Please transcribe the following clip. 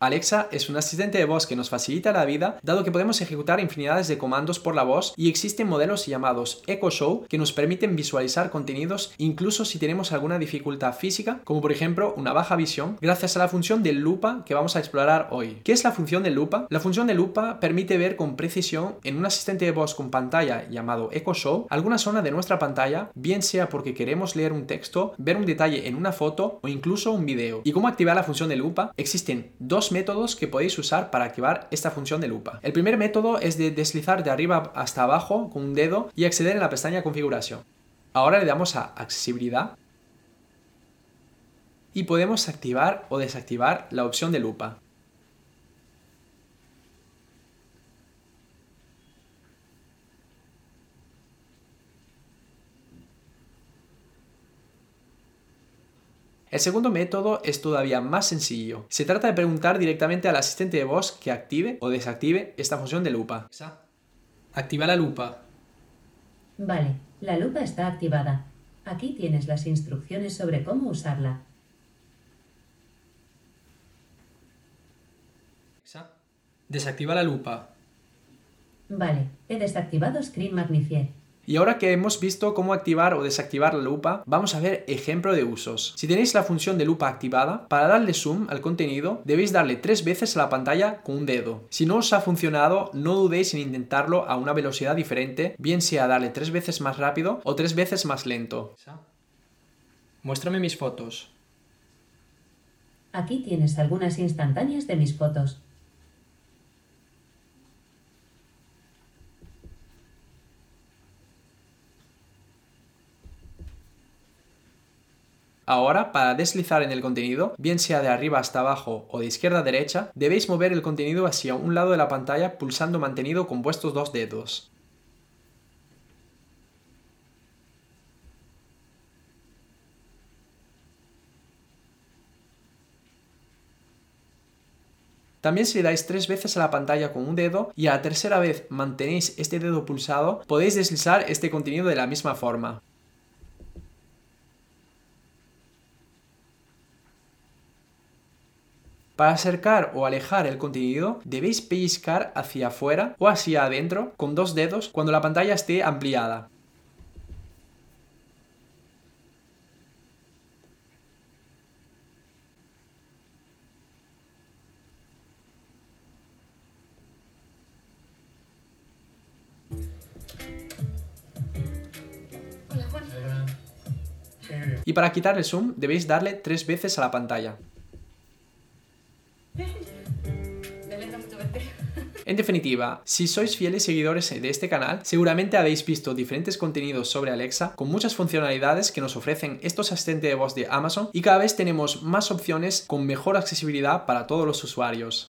Alexa es un asistente de voz que nos facilita la vida dado que podemos ejecutar infinidades de comandos por la voz y existen modelos llamados Echo Show que nos permiten visualizar contenidos incluso si tenemos alguna dificultad física como por ejemplo una baja visión gracias a la función de lupa que vamos a explorar hoy. ¿Qué es la función de lupa? La función de lupa permite ver con precisión en un asistente de voz con pantalla llamado Echo Show alguna zona de nuestra pantalla bien sea porque queremos leer un texto, ver un detalle en una foto o incluso un video. ¿Y cómo activar la función de lupa? Existen dos métodos que podéis usar para activar esta función de lupa. El primer método es de deslizar de arriba hasta abajo con un dedo y acceder en la pestaña configuración. Ahora le damos a accesibilidad y podemos activar o desactivar la opción de lupa. El segundo método es todavía más sencillo. Se trata de preguntar directamente al asistente de voz que active o desactive esta función de lupa. Activa la lupa. Vale, la lupa está activada. Aquí tienes las instrucciones sobre cómo usarla. Desactiva la lupa. Vale, he desactivado Screen Magnifier. Y ahora que hemos visto cómo activar o desactivar la lupa, vamos a ver ejemplo de usos. Si tenéis la función de lupa activada, para darle zoom al contenido debéis darle tres veces a la pantalla con un dedo. Si no os ha funcionado, no dudéis en intentarlo a una velocidad diferente, bien sea darle tres veces más rápido o tres veces más lento. Muéstrame mis fotos. Aquí tienes algunas instantáneas de mis fotos. Ahora, para deslizar en el contenido, bien sea de arriba hasta abajo o de izquierda a derecha, debéis mover el contenido hacia un lado de la pantalla pulsando mantenido con vuestros dos dedos. También si dais tres veces a la pantalla con un dedo y a la tercera vez mantenéis este dedo pulsado, podéis deslizar este contenido de la misma forma. Para acercar o alejar el contenido, debéis pellizcar hacia afuera o hacia adentro con dos dedos cuando la pantalla esté ampliada. Y para quitar el zoom debéis darle tres veces a la pantalla. En definitiva, si sois fieles seguidores de este canal, seguramente habéis visto diferentes contenidos sobre Alexa con muchas funcionalidades que nos ofrecen estos asistentes de voz de Amazon y cada vez tenemos más opciones con mejor accesibilidad para todos los usuarios.